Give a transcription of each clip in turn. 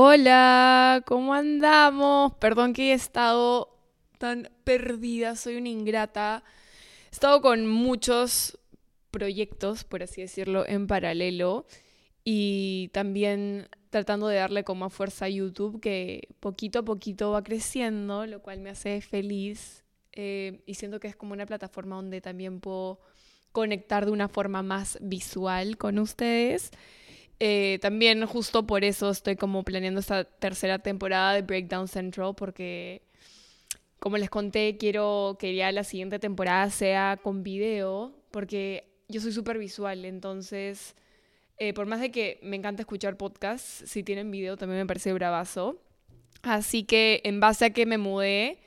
Hola, ¿cómo andamos? Perdón que he estado tan perdida, soy una ingrata. He estado con muchos proyectos, por así decirlo, en paralelo y también tratando de darle como más fuerza a YouTube que poquito a poquito va creciendo, lo cual me hace feliz eh, y siento que es como una plataforma donde también puedo conectar de una forma más visual con ustedes. Eh, también justo por eso estoy como planeando esta tercera temporada de Breakdown Central porque como les conté quiero que ya la siguiente temporada sea con video porque yo soy súper visual entonces eh, por más de que me encanta escuchar podcasts si tienen video también me parece bravazo. Así que en base a que me mudé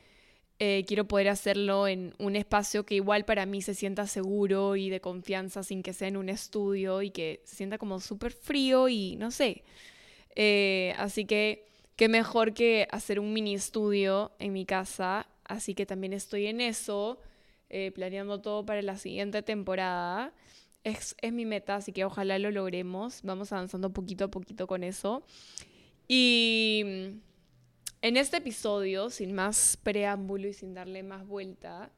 eh, quiero poder hacerlo en un espacio que igual para mí se sienta seguro y de confianza sin que sea en un estudio y que se sienta como súper frío y no sé. Eh, así que qué mejor que hacer un mini estudio en mi casa. Así que también estoy en eso, eh, planeando todo para la siguiente temporada. Es, es mi meta, así que ojalá lo logremos. Vamos avanzando poquito a poquito con eso. Y en este episodio, sin más preámbulo y sin darle más vuelta,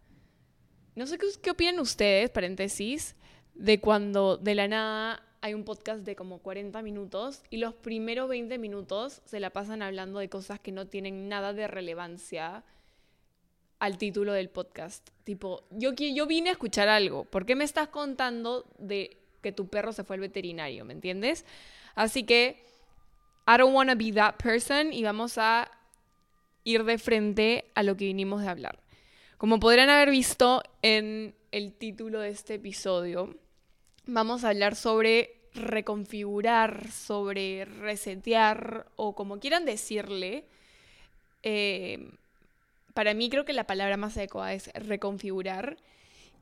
no sé qué, opinan ustedes, paréntesis, de cuando de la nada hay un podcast de como 40 minutos y los primeros 20 minutos se la pasan hablando de cosas que no tienen nada de relevancia al título del podcast. Tipo, yo, yo vine a escuchar algo. ¿Por qué me estás contando de que tu perro se fue al veterinario? ¿Me entiendes? Así que, I don't want to be that person y vamos a ir de frente a lo que vinimos de hablar. Como podrán haber visto en el título de este episodio, vamos a hablar sobre reconfigurar, sobre resetear o como quieran decirle. Eh, para mí creo que la palabra más adecuada es reconfigurar.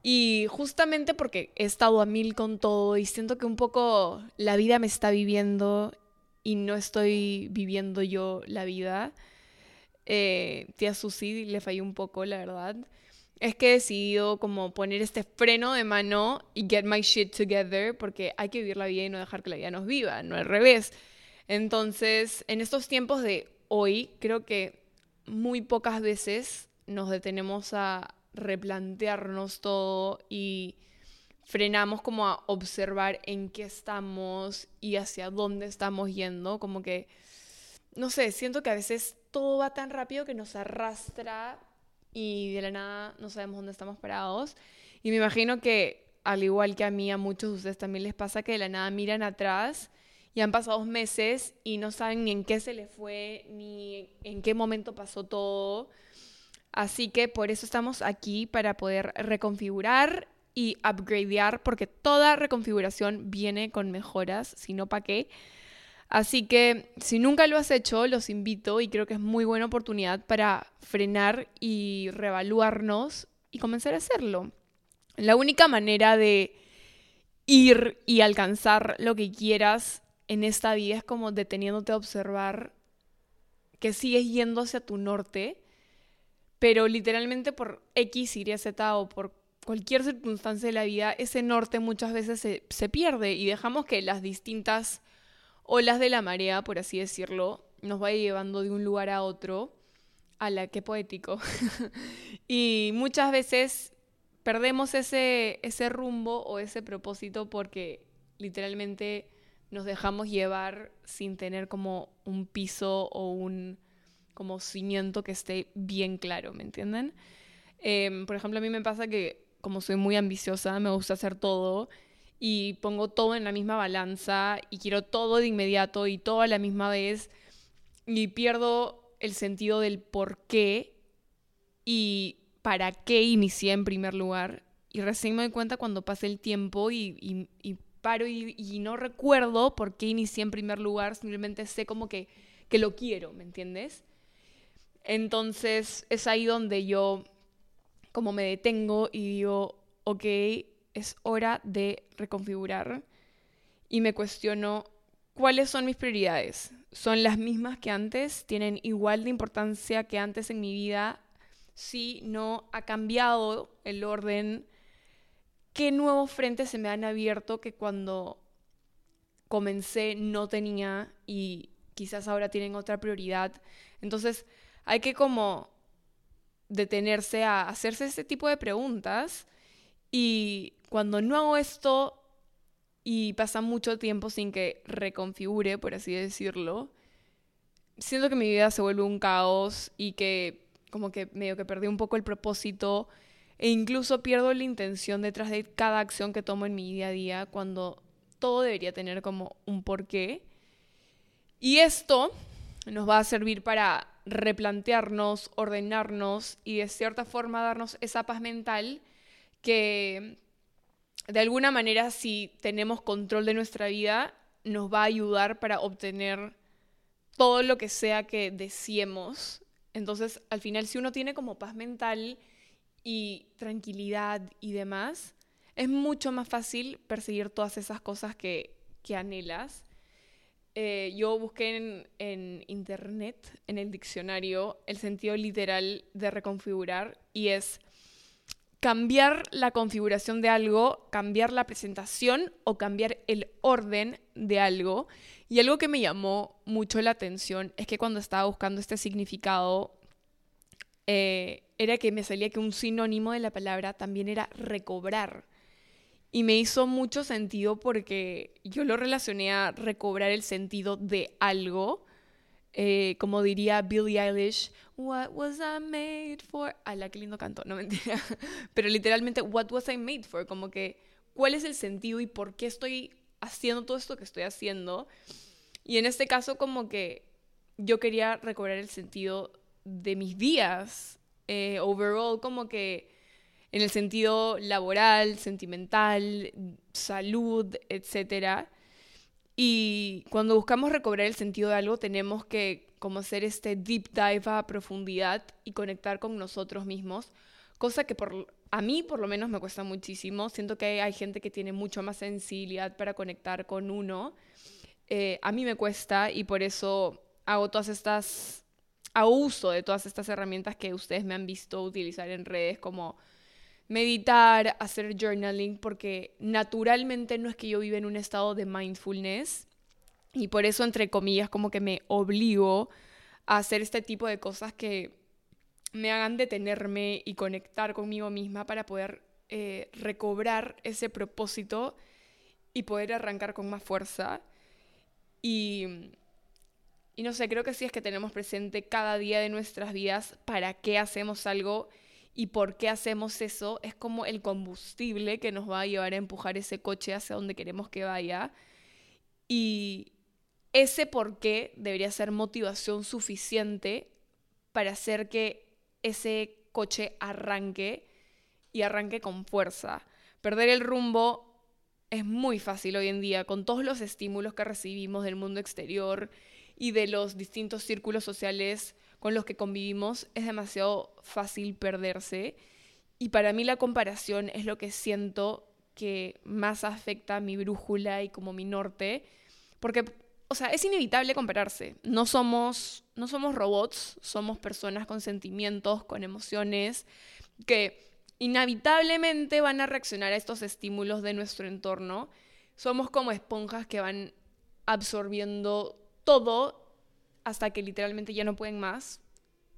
Y justamente porque he estado a mil con todo y siento que un poco la vida me está viviendo y no estoy viviendo yo la vida eh, tía Susi le falló un poco, la verdad. Es que he decidido como poner este freno de mano y get my shit together porque hay que vivir la vida y no dejar que la vida nos viva, no al revés. Entonces, en estos tiempos de hoy, creo que muy pocas veces nos detenemos a replantearnos todo y frenamos como a observar en qué estamos y hacia dónde estamos yendo, como que, no sé, siento que a veces todo va tan rápido que nos arrastra y de la nada no sabemos dónde estamos parados. Y me imagino que, al igual que a mí, a muchos de ustedes también les pasa que de la nada miran atrás y han pasado meses y no saben ni en qué se les fue, ni en qué momento pasó todo. Así que por eso estamos aquí para poder reconfigurar y upgradear, porque toda reconfiguración viene con mejoras, si no, ¿para qué? Así que si nunca lo has hecho, los invito y creo que es muy buena oportunidad para frenar y reevaluarnos y comenzar a hacerlo. La única manera de ir y alcanzar lo que quieras en esta vida es como deteniéndote a observar que sigues yendo hacia tu norte, pero literalmente por X, Y, Z o por cualquier circunstancia de la vida, ese norte muchas veces se, se pierde y dejamos que las distintas olas de la marea, por así decirlo, nos vaya llevando de un lugar a otro. A la que poético. y muchas veces perdemos ese, ese rumbo o ese propósito porque literalmente nos dejamos llevar sin tener como un piso o un como cimiento que esté bien claro, ¿me entienden? Em, por ejemplo, a mí me pasa que como soy muy ambiciosa, me gusta hacer todo y pongo todo en la misma balanza y quiero todo de inmediato y todo a la misma vez y pierdo el sentido del por qué y para qué inicié en primer lugar. Y recién me doy cuenta cuando pase el tiempo y, paro y, no recuerdo por qué inicié en primer lugar, simplemente sé como que, que lo quiero, ¿me entiendes? Entonces es ahí donde yo como me detengo y digo, ok, es hora de reconfigurar y me cuestiono cuáles son mis prioridades. ¿Son las mismas que antes? ¿Tienen igual de importancia que antes en mi vida? Si no ha cambiado el orden, ¿qué nuevos frentes se me han abierto que cuando comencé no tenía y quizás ahora tienen otra prioridad. Entonces hay que como detenerse a hacerse ese tipo de preguntas y cuando no hago esto y pasa mucho tiempo sin que reconfigure, por así decirlo, siento que mi vida se vuelve un caos y que como que medio que perdí un poco el propósito e incluso pierdo la intención detrás de cada acción que tomo en mi día a día cuando todo debería tener como un porqué. Y esto nos va a servir para replantearnos, ordenarnos y de cierta forma darnos esa paz mental que de alguna manera si tenemos control de nuestra vida nos va a ayudar para obtener todo lo que sea que deseemos. Entonces, al final, si uno tiene como paz mental y tranquilidad y demás, es mucho más fácil perseguir todas esas cosas que, que anhelas. Eh, yo busqué en, en, internet, en el diccionario, el sentido literal de reconfigurar y es cambiar la configuración de algo, cambiar la presentación o cambiar el orden de algo. Y algo que me llamó mucho la atención es que cuando estaba buscando este significado, eh, era que me salía que un sinónimo de la palabra también era recobrar. Y me hizo mucho sentido porque yo lo relacioné a recobrar el sentido de algo. Eh, como diría Billie Eilish, What was I made for? la qué lindo canto, no mentira. Pero literalmente, What was I made for? Como que, ¿cuál es el sentido y por qué estoy haciendo todo esto que estoy haciendo? Y en este caso, como que yo quería recobrar el sentido de mis días. Eh, overall, como que en el sentido laboral, sentimental, salud, etc. Y cuando buscamos recobrar el sentido de algo, tenemos que como hacer este deep dive a profundidad y conectar con nosotros mismos, cosa que por, a mí por lo menos me cuesta muchísimo. Siento que hay gente que tiene mucho más sensibilidad para conectar con uno. Eh, a mí me cuesta y por eso hago todas estas, a uso de todas estas herramientas que ustedes me han visto utilizar en redes como meditar, hacer journaling, porque naturalmente no es que yo viva en un estado de mindfulness y por eso, entre comillas, como que me obligo a hacer este tipo de cosas que me hagan detenerme y conectar conmigo misma para poder eh, recobrar ese propósito y poder arrancar con más fuerza. Y, y no sé, creo que sí es que tenemos presente cada día de nuestras vidas para qué hacemos algo y por qué hacemos eso, es como el combustible que nos va a llevar a empujar ese coche hacia donde queremos que vaya. Y ese por qué debería ser motivación suficiente para hacer que ese coche arranque y arranque con fuerza. Perder el rumbo es muy fácil hoy en día con todos los estímulos que recibimos del mundo exterior y de los distintos círculos sociales con los que convivimos, es demasiado fácil perderse. Y para mí la comparación es lo que siento que más afecta a mi brújula y como mi norte, porque, o sea, es inevitable compararse. No somos, no somos robots, somos personas con sentimientos, con emociones, que inevitablemente van a reaccionar a estos estímulos de nuestro entorno. Somos como esponjas que van absorbiendo todo hasta que literalmente ya no pueden más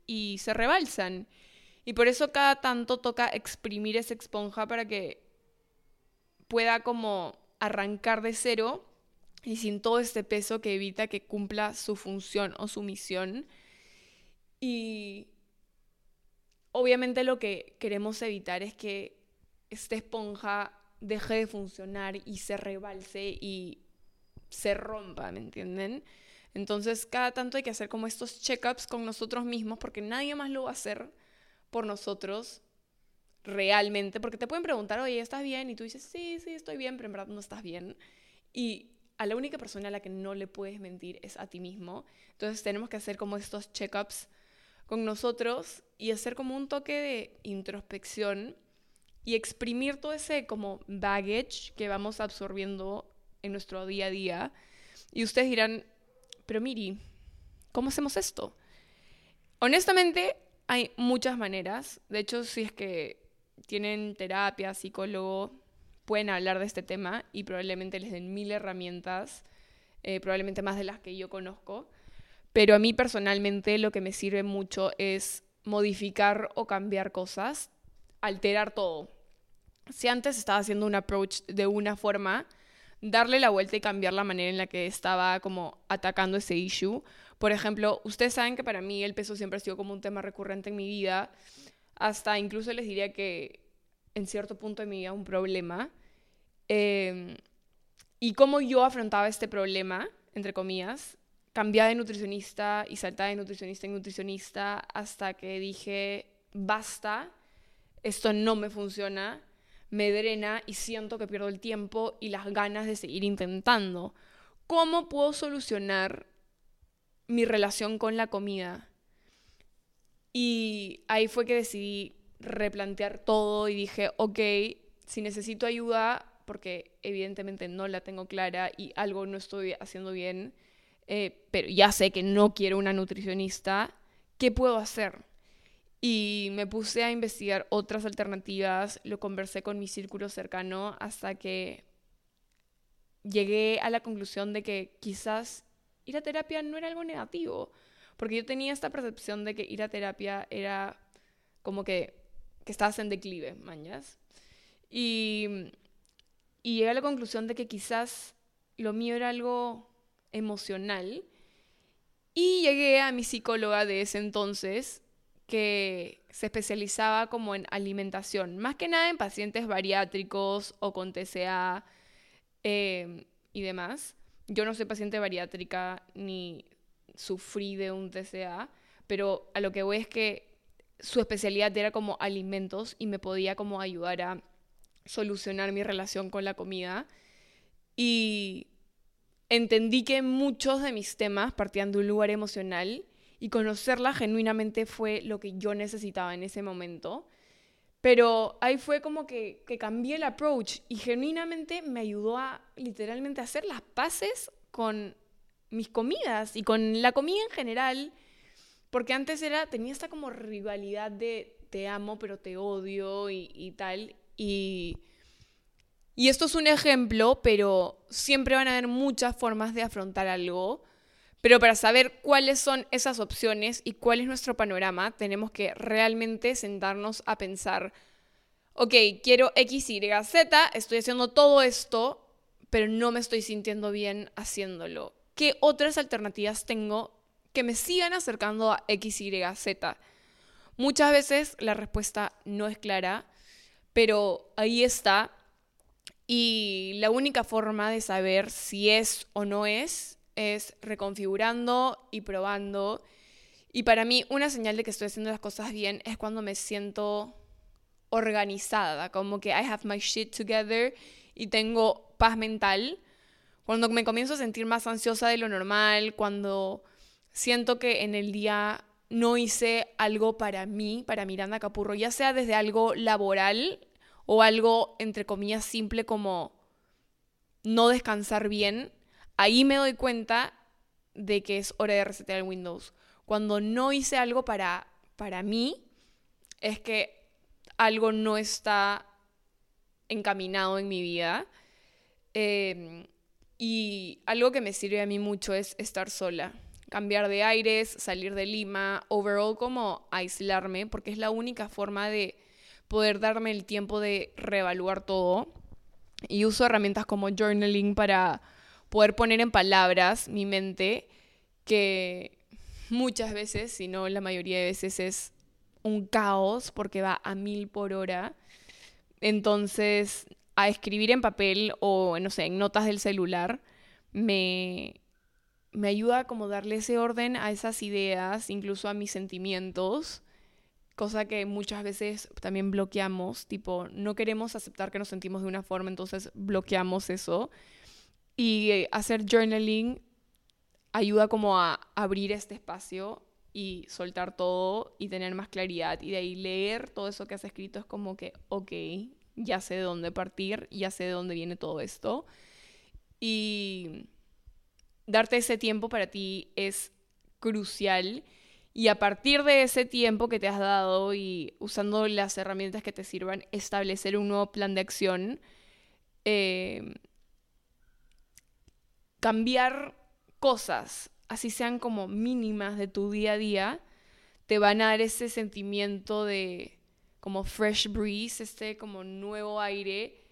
y se rebalsan. Y por eso cada tanto toca exprimir esa esponja para que pueda como arrancar de cero y sin todo este peso que evita que cumpla su función o su misión. Y obviamente lo que queremos evitar es que esta esponja deje de funcionar y se rebalse y se rompa, ¿me entienden? Entonces, cada tanto hay que hacer como estos check-ups con nosotros mismos porque nadie más lo va a hacer por nosotros realmente, porque te pueden preguntar, oye, ¿estás bien? Y tú dices, sí, sí, estoy bien, pero en verdad no estás bien. Y a la única persona a la que no le puedes mentir es a ti mismo. Entonces tenemos que hacer como estos check-ups con nosotros y hacer como un toque de introspección y exprimir todo ese como baggage que vamos absorbiendo en nuestro día a día. Y ustedes dirán, pero Miri, ¿cómo hacemos esto? Honestamente, hay muchas maneras. De hecho, si es que tienen terapia, psicólogo, pueden hablar de este tema y probablemente les den mil herramientas, eh, probablemente más de las que yo conozco. pero a mí personalmente lo que me sirve mucho es modificar o cambiar cosas, alterar todo. Si antes estaba haciendo un approach de una forma, darle la vuelta y cambiar la manera en la que estaba como atacando ese issue. Por ejemplo, ustedes saben que para mí el peso siempre ha sido como un tema recurrente en mi vida, hasta incluso les diría que en cierto punto de mi vida un problema. Em, y cómo yo afrontaba este problema, entre comillas, cambiaba de nutricionista y saltaba de nutricionista en nutricionista hasta que dije, basta, esto no me funciona me drena y siento que pierdo el tiempo y las ganas de seguir intentando. ¿Cómo puedo solucionar mi relación con la comida? Y ahí fue que decidí replantear todo y dije, ok, si necesito ayuda, porque evidentemente no la tengo clara y algo no estoy haciendo bien, eh, pero ya sé que no quiero una nutricionista, ¿qué puedo hacer? Y me puse a investigar otras alternativas, lo conversé con mi círculo cercano hasta que llegué a la conclusión de que quizás ir a terapia no era algo negativo, porque yo tenía esta percepción de que ir a terapia era como que, que estabas en declive, mañas. Y, y llegué a la conclusión de que quizás lo mío era algo emocional. Y llegué a mi psicóloga de ese entonces que se especializaba como en alimentación, más que nada en pacientes bariátricos o con TCA em, y demás. Yo no soy paciente bariátrica ni sufrí de un TCA, pero a lo que voy es que su especialidad era como alimentos y me podía como ayudar a solucionar mi relación con la comida. Y entendí que muchos de mis temas partían de un lugar emocional y conocerla genuinamente fue lo que yo necesitaba en ese momento. Pero ahí fue como que, que cambié el approach y genuinamente me ayudó a literalmente hacer las paces con mis comidas y con la comida en general. Porque antes era, tenía esta como rivalidad de te amo pero te odio y, tal. Y, y esto es un ejemplo, pero siempre van a haber muchas formas de afrontar algo. Pero para saber cuáles son esas opciones y cuál es nuestro panorama, tenemos que realmente sentarnos a pensar, ok, quiero X, Y, Z, estoy haciendo todo esto, pero no me estoy sintiendo bien haciéndolo. ¿Qué otras alternativas tengo que me sigan acercando a X, Y, Z? Muchas veces la respuesta no es clara, pero ahí está. Y la única forma de saber si es o no es es reconfigurando y probando. Y para mí una señal de que estoy haciendo las cosas bien es cuando me siento organizada, como que I have my shit together y tengo paz mental. Cuando me comienzo a sentir más ansiosa de lo normal, cuando siento que en el día no hice algo para mí, para Miranda Capurro, ya sea desde algo laboral o algo entre comillas simple como no descansar bien, ahí me doy cuenta de que es hora de resetear el Windows. Cuando no hice algo para, para mí, es que algo no está encaminado en mi vida. Em, y algo que me sirve a mí mucho es estar sola. Cambiar de aires, salir de Lima, overall como aislarme, porque es la única forma de poder darme el tiempo de reevaluar todo. Y uso herramientas como journaling para poder poner en palabras mi mente que muchas veces, si no la mayoría de veces es un caos porque va a mil por hora. Entonces, a escribir en papel o, no sé, en notas del celular, me, me ayuda a como darle ese orden a esas ideas, incluso a mis sentimientos, cosa que muchas veces también bloqueamos, tipo, no queremos aceptar que nos sentimos de una forma, entonces bloqueamos eso. Y eh, hacer journaling ayuda como a abrir este espacio y soltar todo y tener más claridad. Y de ahí leer todo eso que has escrito es como que, ok, ya sé de dónde partir, ya sé de dónde viene todo esto. Y darte ese tiempo para ti es crucial. Y a partir de ese tiempo que te has dado y usando las herramientas que te sirvan, establecer un nuevo plan de acción. Eh, cambiar cosas así sean como mínimas de tu día a día, te van a dar ese sentimiento de como fresh breeze, este como nuevo aire.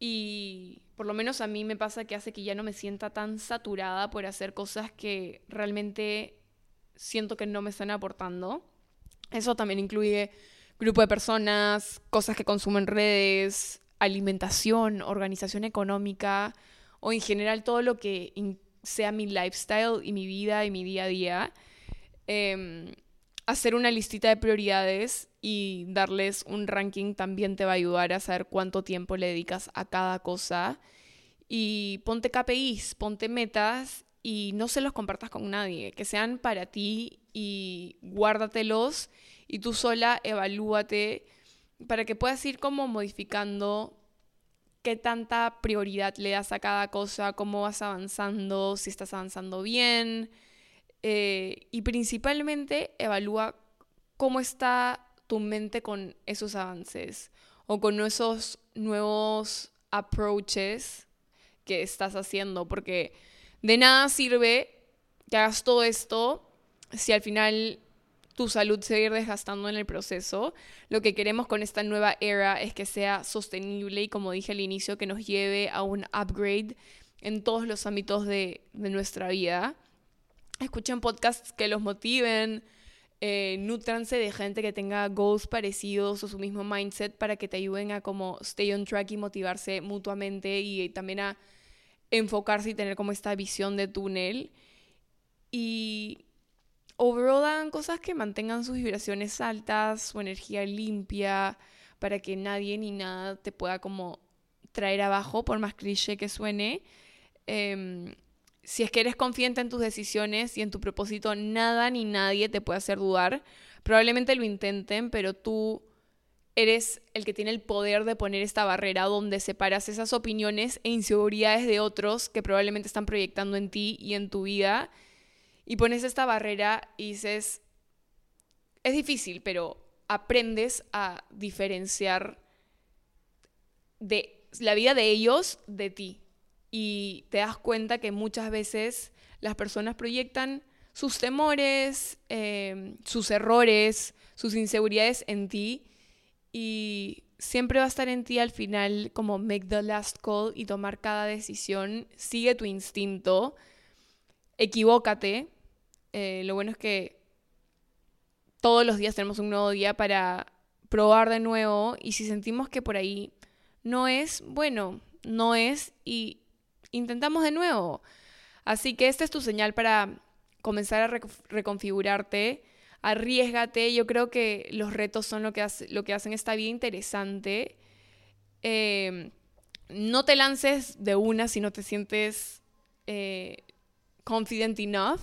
Y por lo menos a mí me pasa que hace que ya no me sienta tan saturada por hacer cosas que realmente siento que no me están aportando. Eso también incluye grupo de personas, cosas que consumen redes, alimentación, organización económica o en general todo lo que sea mi lifestyle y mi vida y mi día a día. Em, hacer una listita de prioridades y darles un ranking también te va a ayudar a saber cuánto tiempo le dedicas a cada cosa. Y ponte KPIs, ponte metas y no se los compartas con nadie, que sean para ti y guárdatelos y tú sola evalúate para que puedas ir como modificando qué tanta prioridad le das a cada cosa, cómo vas avanzando, si estás avanzando bien. Eh, y principalmente evalúa cómo está tu mente con esos avances o con esos nuevos approaches que estás haciendo, porque de nada sirve que hagas todo esto si al final tu salud se va a ir desgastando en el proceso. Lo que queremos con esta nueva era es que sea sostenible y como dije al inicio, que nos lleve a un upgrade en todos los ámbitos de, nuestra vida. Escuchen podcasts que los motiven, eh, nutranse de gente que tenga goals parecidos o su mismo mindset para que te ayuden a como stay on track y motivarse mutuamente y también a enfocarse y tener como esta visión de túnel. Y overall cosas que mantengan sus vibraciones altas, su energía limpia, para que nadie ni nada te pueda como traer abajo, por más cliché que suene. Em, si es que eres confiante en tus decisiones y en tu propósito, nada ni nadie te puede hacer dudar. Probablemente lo intenten, pero tú eres el que tiene el poder de poner esta barrera donde separas esas opiniones e inseguridades de otros que probablemente están proyectando en ti y en tu vida y pones esta barrera y dices, es difícil, pero aprendes a diferenciar de la vida de ellos de ti. Y te das cuenta que muchas veces las personas proyectan sus temores, em, sus errores, sus inseguridades en ti y siempre va a estar en ti al final como make the last call y tomar cada decisión. Sigue tu instinto, equivócate, eh, lo bueno es que todos los días tenemos un nuevo día para probar de nuevo y si sentimos que por ahí no es, bueno, no es y intentamos de nuevo. Así que esta es tu señal para comenzar a reconfigurarte. Arriesgate, yo creo que los retos son lo que, lo que hacen esta vida interesante. Em, no te lances de una si no te sientes eh, confident enough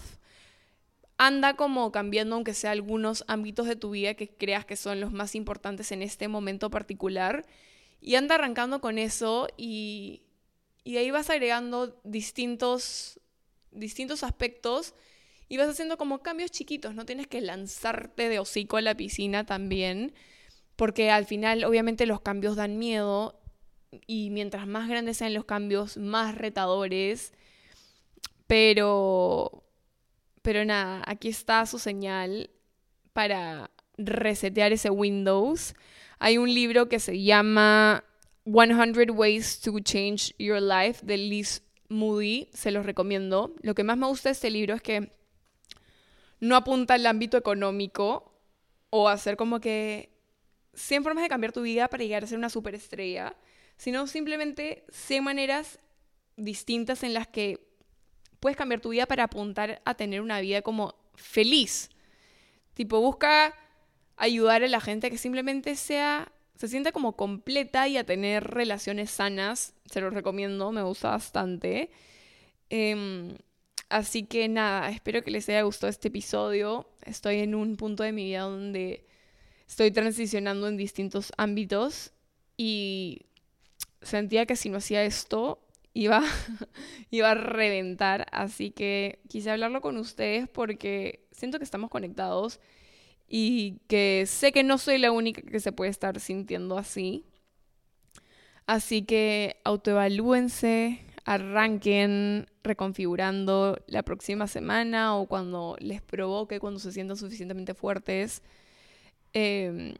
anda como cambiando, aunque sea algunos ámbitos de tu vida que creas que son los más importantes en este momento particular. Y anda arrancando con eso y, y ahí vas agregando distintos, distintos aspectos y vas haciendo como cambios chiquitos. No tienes que lanzarte de hocico a la piscina también, porque al final obviamente los cambios dan miedo y mientras más grandes sean los cambios, más retadores. Pero pero nada, aquí está su señal para resetear ese Windows. Hay un libro que se llama 100 Ways to Change Your Life de Liz Moody, se los recomiendo. Lo que más me gusta de este libro es que no apunta al ámbito económico o hacer como que 100 formas de cambiar tu vida para llegar a ser una superestrella, sino simplemente 100 maneras distintas en las que puedes cambiar tu vida para apuntar a tener una vida como feliz. Tipo, busca ayudar a la gente que simplemente sea, se sienta como completa y a tener relaciones sanas. Se los recomiendo, me gusta bastante. Em, así que nada, espero que les haya gustado este episodio. Estoy en un punto de mi vida donde estoy transicionando en distintos ámbitos y sentía que si no hacía esto, iba, iba a reventar. Así que quise hablarlo con ustedes porque siento que estamos conectados y que sé que no soy la única que se puede estar sintiendo así. Así que autoevalúense, arranquen reconfigurando la próxima semana o cuando les provoque, cuando se sientan suficientemente fuertes. Em,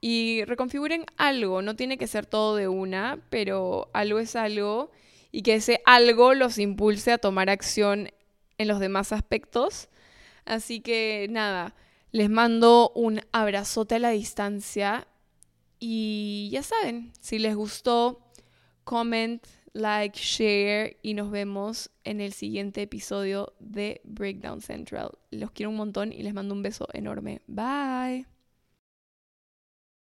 y reconfiguren algo, no tiene que ser todo de una, pero algo es algo y que ese algo los impulse a tomar acción en los demás aspectos. Así que nada, les mando un abrazote a la distancia y ya saben, si les gustó, comment, like, share y nos vemos en el siguiente episodio de Breakdown Central. Los quiero un montón y les mando un beso enorme. Bye.